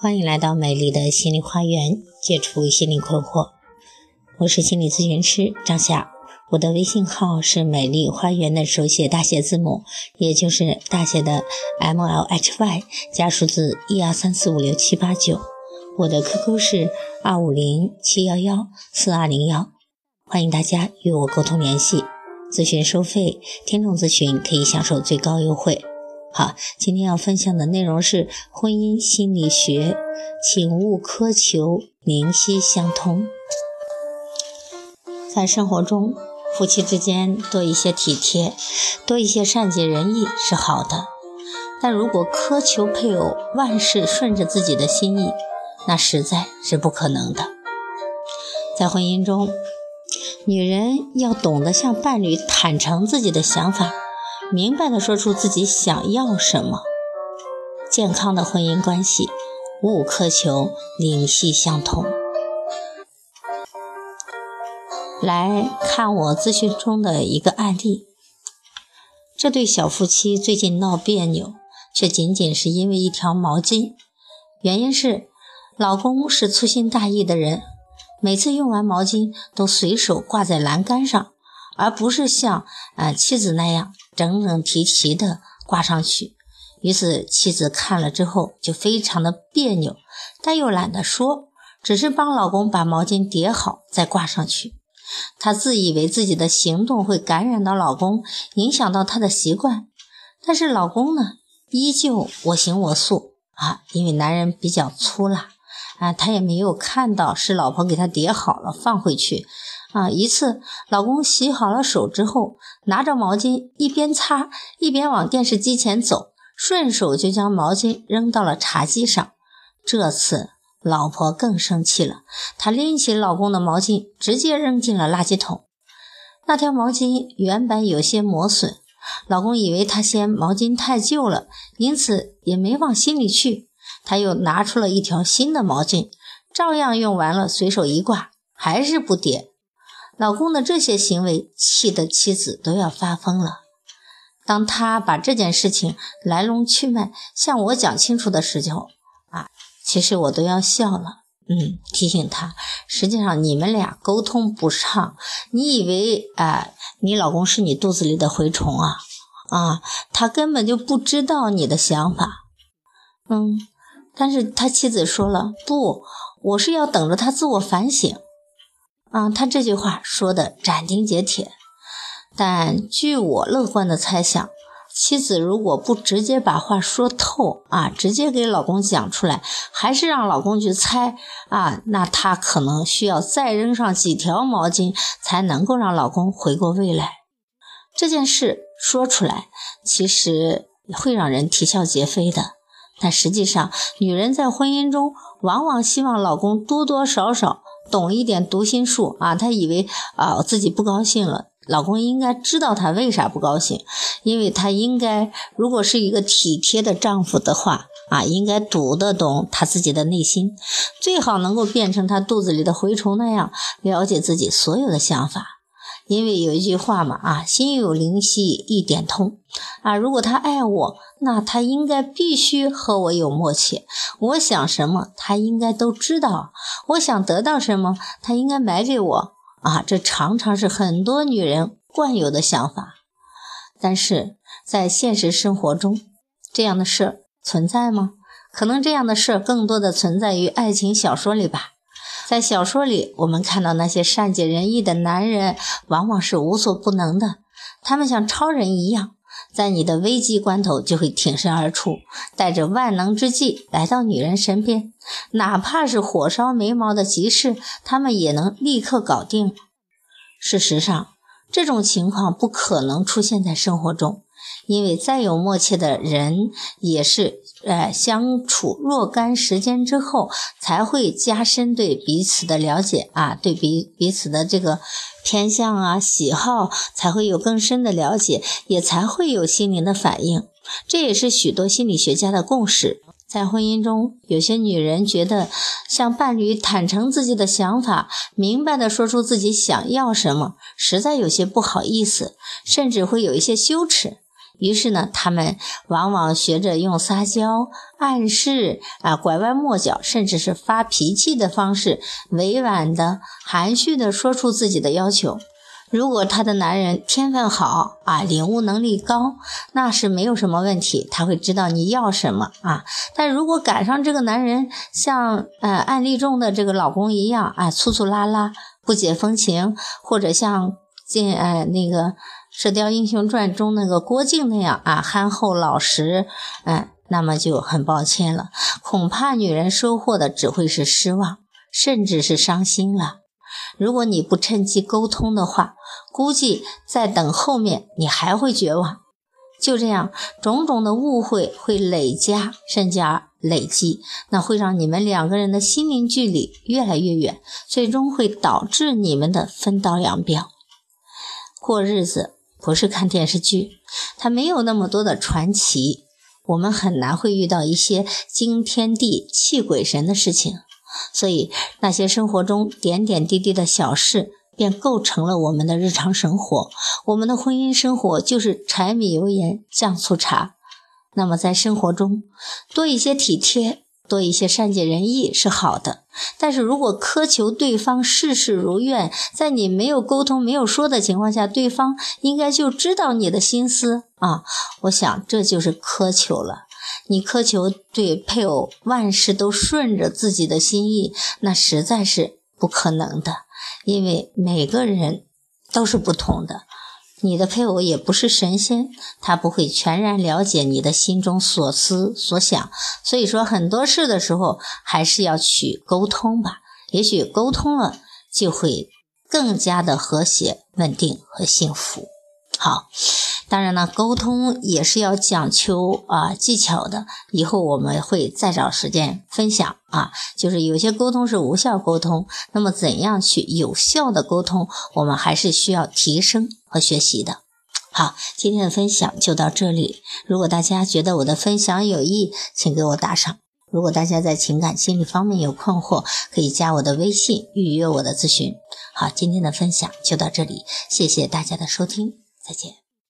欢迎来到美丽的心理花园，解除心理困惑。我是心理咨询师张霞，我的微信号是美丽花园的手写大写字母，也就是大写的 M L H Y 加数字一二三四五六七八九。我的 QQ 是二五零七幺幺四二零幺，欢迎大家与我沟通联系。咨询收费，听众咨询可以享受最高优惠。好，今天要分享的内容是婚姻心理学，请勿苛求灵犀相通。在生活中，夫妻之间多一些体贴，多一些善解人意是好的，但如果苛求配偶万事顺着自己的心意，那实在是不可能的。在婚姻中，女人要懂得向伴侣坦诚自己的想法。明白的说出自己想要什么，健康的婚姻关系勿苛求灵犀相通。来看我咨询中的一个案例，这对小夫妻最近闹别扭，却仅仅是因为一条毛巾。原因是老公是粗心大意的人，每次用完毛巾都随手挂在栏杆上。而不是像呃妻子那样整整齐齐的挂上去，于是妻子看了之后就非常的别扭，但又懒得说，只是帮老公把毛巾叠好再挂上去。她自以为自己的行动会感染到老公，影响到他的习惯，但是老公呢，依旧我行我素啊，因为男人比较粗啦，啊，他也没有看到是老婆给他叠好了放回去。啊！一次，老公洗好了手之后，拿着毛巾一边擦一边往电视机前走，顺手就将毛巾扔到了茶几上。这次，老婆更生气了，她拎起老公的毛巾，直接扔进了垃圾桶。那条毛巾原本有些磨损，老公以为她嫌毛巾太旧了，因此也没往心里去。他又拿出了一条新的毛巾，照样用完了，随手一挂，还是不叠。老公的这些行为气得妻子都要发疯了。当他把这件事情来龙去脉向我讲清楚的时候，啊，其实我都要笑了。嗯，提醒他，实际上你们俩沟通不畅。你以为啊，你老公是你肚子里的蛔虫啊？啊，他根本就不知道你的想法。嗯，但是他妻子说了，不，我是要等着他自我反省。啊，他这句话说的斩钉截铁，但据我乐观的猜想，妻子如果不直接把话说透啊，直接给老公讲出来，还是让老公去猜啊，那他可能需要再扔上几条毛巾，才能够让老公回过味来。这件事说出来，其实会让人啼笑皆非的，但实际上，女人在婚姻中往往希望老公多多少少。懂一点读心术啊，她以为啊自己不高兴了，老公应该知道她为啥不高兴，因为她应该如果是一个体贴的丈夫的话啊，应该读得懂她自己的内心，最好能够变成她肚子里的蛔虫那样了解自己所有的想法。因为有一句话嘛，啊，心有灵犀一点通，啊，如果他爱我，那他应该必须和我有默契。我想什么，他应该都知道；我想得到什么，他应该买给我。啊，这常常是很多女人惯有的想法。但是在现实生活中，这样的事存在吗？可能这样的事更多的存在于爱情小说里吧。在小说里，我们看到那些善解人意的男人，往往是无所不能的。他们像超人一样，在你的危机关头就会挺身而出，带着万能之计来到女人身边。哪怕是火烧眉毛的急事，他们也能立刻搞定。事实上，这种情况不可能出现在生活中。因为再有默契的人，也是呃相处若干时间之后，才会加深对彼此的了解啊，对彼彼此的这个偏向啊、喜好，才会有更深的了解，也才会有心灵的反应。这也是许多心理学家的共识。在婚姻中，有些女人觉得向伴侣坦诚自己的想法，明白的说出自己想要什么，实在有些不好意思，甚至会有一些羞耻。于是呢，他们往往学着用撒娇、暗示啊、拐弯抹角，甚至是发脾气的方式，委婉的、含蓄的说出自己的要求。如果她的男人天分好啊，领悟能力高，那是没有什么问题，他会知道你要什么啊。但如果赶上这个男人像呃案例中的这个老公一样啊，粗粗拉拉、不解风情，或者像进呃那个《射雕英雄传》中那个郭靖那样啊憨厚老实，嗯，那么就很抱歉了，恐怕女人收获的只会是失望，甚至是伤心了。如果你不趁机沟通的话，估计在等后面你还会绝望。就这样，种种的误会会累加，甚至而累积，那会让你们两个人的心灵距离越来越远，最终会导致你们的分道扬镳。过日子不是看电视剧，它没有那么多的传奇，我们很难会遇到一些惊天地泣鬼神的事情。所以，那些生活中点点滴滴的小事，便构成了我们的日常生活。我们的婚姻生活就是柴米油盐酱醋茶。那么，在生活中多一些体贴，多一些善解人意是好的。但是如果苛求对方事事如愿，在你没有沟通、没有说的情况下，对方应该就知道你的心思啊，我想这就是苛求了。你苛求对配偶万事都顺着自己的心意，那实在是不可能的，因为每个人都是不同的。你的配偶也不是神仙，他不会全然了解你的心中所思所想。所以说，很多事的时候还是要去沟通吧。也许沟通了，就会更加的和谐、稳定和幸福。好。当然呢，沟通也是要讲求啊技巧的。以后我们会再找时间分享啊，就是有些沟通是无效沟通，那么怎样去有效的沟通，我们还是需要提升和学习的。好，今天的分享就到这里。如果大家觉得我的分享有益，请给我打赏。如果大家在情感心理方面有困惑，可以加我的微信预约我的咨询。好，今天的分享就到这里，谢谢大家的收听，再见。